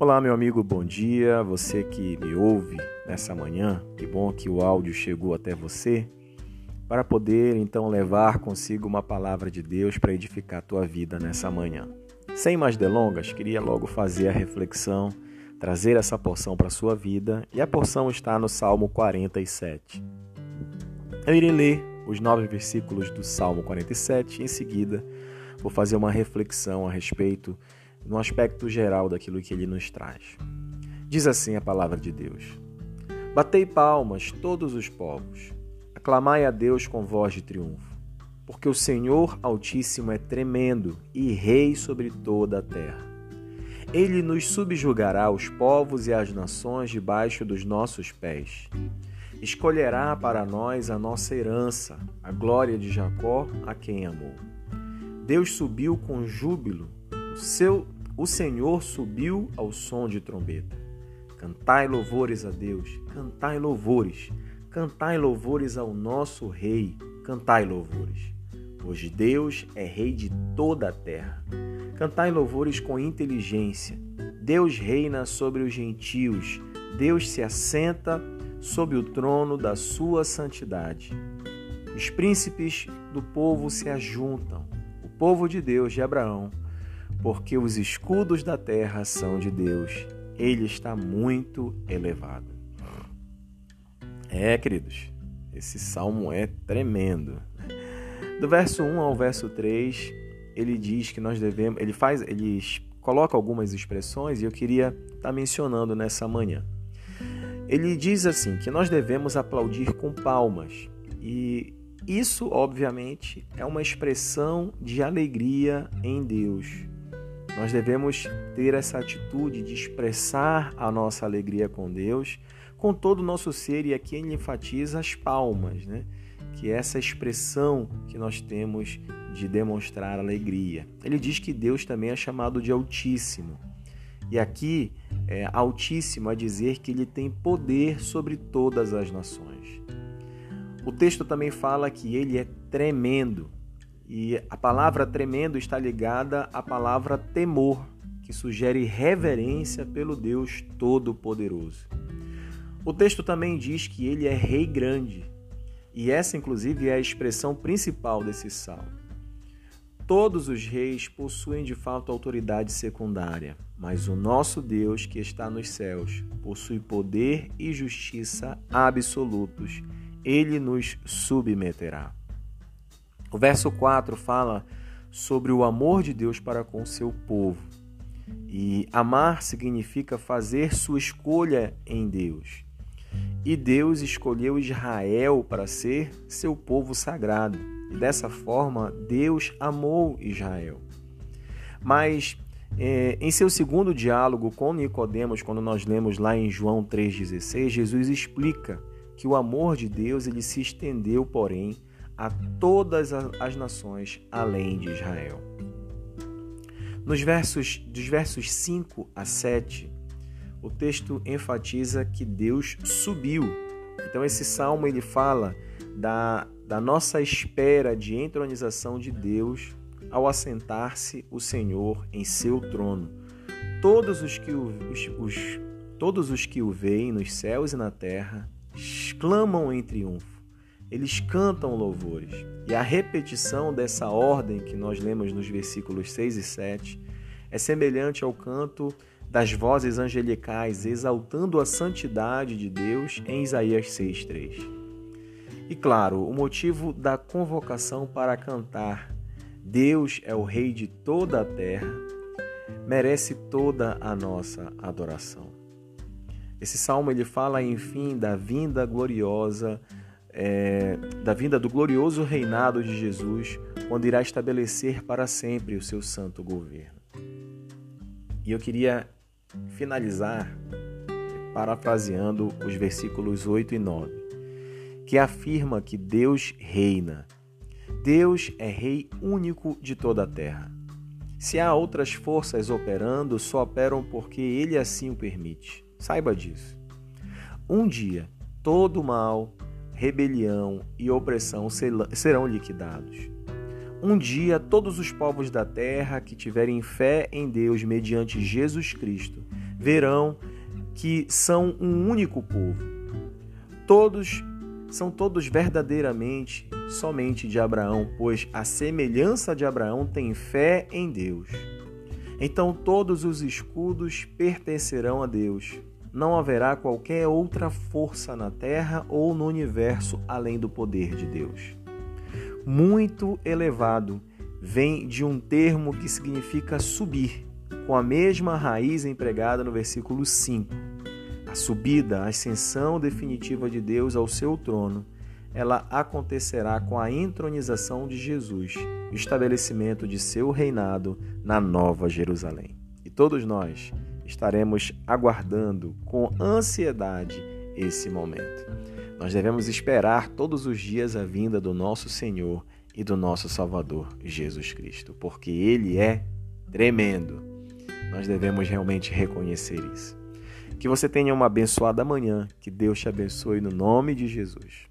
Olá, meu amigo, bom dia. Você que me ouve nessa manhã, que bom que o áudio chegou até você para poder então levar consigo uma palavra de Deus para edificar a tua vida nessa manhã. Sem mais delongas, queria logo fazer a reflexão, trazer essa porção para a sua vida, e a porção está no Salmo 47. Eu irei ler os nove versículos do Salmo 47 e em seguida vou fazer uma reflexão a respeito no aspecto geral daquilo que ele nos traz. Diz assim a palavra de Deus: Batei palmas todos os povos, aclamai a Deus com voz de triunfo, porque o Senhor Altíssimo é tremendo e rei sobre toda a terra. Ele nos subjugará os povos e as nações debaixo dos nossos pés. Escolherá para nós a nossa herança, a glória de Jacó, a quem amou. Deus subiu com júbilo seu, o Senhor subiu ao som de trombeta. Cantai louvores a Deus, cantai louvores, cantai louvores ao nosso Rei, cantai louvores. Hoje Deus é Rei de toda a terra. Cantai louvores com inteligência. Deus reina sobre os gentios. Deus se assenta sob o trono da sua santidade. Os príncipes do povo se ajuntam povo de Deus de Abraão, porque os escudos da terra são de Deus. Ele está muito elevado. É, queridos, esse salmo é tremendo. Do verso 1 ao verso 3, ele diz que nós devemos, ele faz, ele coloca algumas expressões e eu queria estar tá mencionando nessa manhã. Ele diz assim que nós devemos aplaudir com palmas. E isso, obviamente, é uma expressão de alegria em Deus. Nós devemos ter essa atitude de expressar a nossa alegria com Deus com todo o nosso ser, e aqui ele enfatiza as palmas, né? que é essa expressão que nós temos de demonstrar alegria. Ele diz que Deus também é chamado de Altíssimo. E aqui, é Altíssimo a dizer que ele tem poder sobre todas as nações. O texto também fala que ele é tremendo. E a palavra tremendo está ligada à palavra temor, que sugere reverência pelo Deus Todo-Poderoso. O texto também diz que ele é rei grande. E essa, inclusive, é a expressão principal desse salmo. Todos os reis possuem de fato autoridade secundária, mas o nosso Deus, que está nos céus, possui poder e justiça absolutos ele nos submeterá. O verso 4 fala sobre o amor de Deus para com seu povo. E amar significa fazer sua escolha em Deus. E Deus escolheu Israel para ser seu povo sagrado. E dessa forma, Deus amou Israel. Mas é, em seu segundo diálogo com Nicodemos, quando nós lemos lá em João 3,16, Jesus explica que o amor de Deus ele se estendeu, porém, a todas as nações além de Israel. Nos versos dos versos 5 a 7, o texto enfatiza que Deus subiu. Então esse salmo ele fala da, da nossa espera de entronização de Deus ao assentar-se o Senhor em seu trono. Todos os que o, os, os, todos os que o veem nos céus e na terra exclamam em triunfo, eles cantam louvores. E a repetição dessa ordem que nós lemos nos versículos 6 e 7 é semelhante ao canto das vozes angelicais exaltando a santidade de Deus em Isaías 6:3. E claro, o motivo da convocação para cantar Deus é o rei de toda a terra merece toda a nossa adoração. Esse salmo ele fala, enfim, da vinda gloriosa, é, da vinda do glorioso reinado de Jesus, quando irá estabelecer para sempre o seu santo governo. E eu queria finalizar parafraseando os versículos 8 e 9, que afirma que Deus reina. Deus é rei único de toda a terra. Se há outras forças operando, só operam porque ele assim o permite. Saiba disso. Um dia, todo mal, rebelião e opressão serão liquidados. Um dia, todos os povos da terra que tiverem fé em Deus mediante Jesus Cristo verão que são um único povo. Todos são todos verdadeiramente somente de Abraão, pois a semelhança de Abraão tem fé em Deus. Então todos os escudos pertencerão a Deus. Não haverá qualquer outra força na terra ou no universo além do poder de Deus muito elevado vem de um termo que significa subir, com a mesma raiz empregada no versículo 5. A subida, a ascensão definitiva de Deus ao seu trono, ela acontecerá com a entronização de Jesus, o estabelecimento de seu reinado na Nova Jerusalém. E todos nós estaremos aguardando com ansiedade esse momento. Nós devemos esperar todos os dias a vinda do nosso Senhor e do nosso Salvador, Jesus Cristo, porque Ele é tremendo. Nós devemos realmente reconhecer isso. Que você tenha uma abençoada manhã, que Deus te abençoe no nome de Jesus.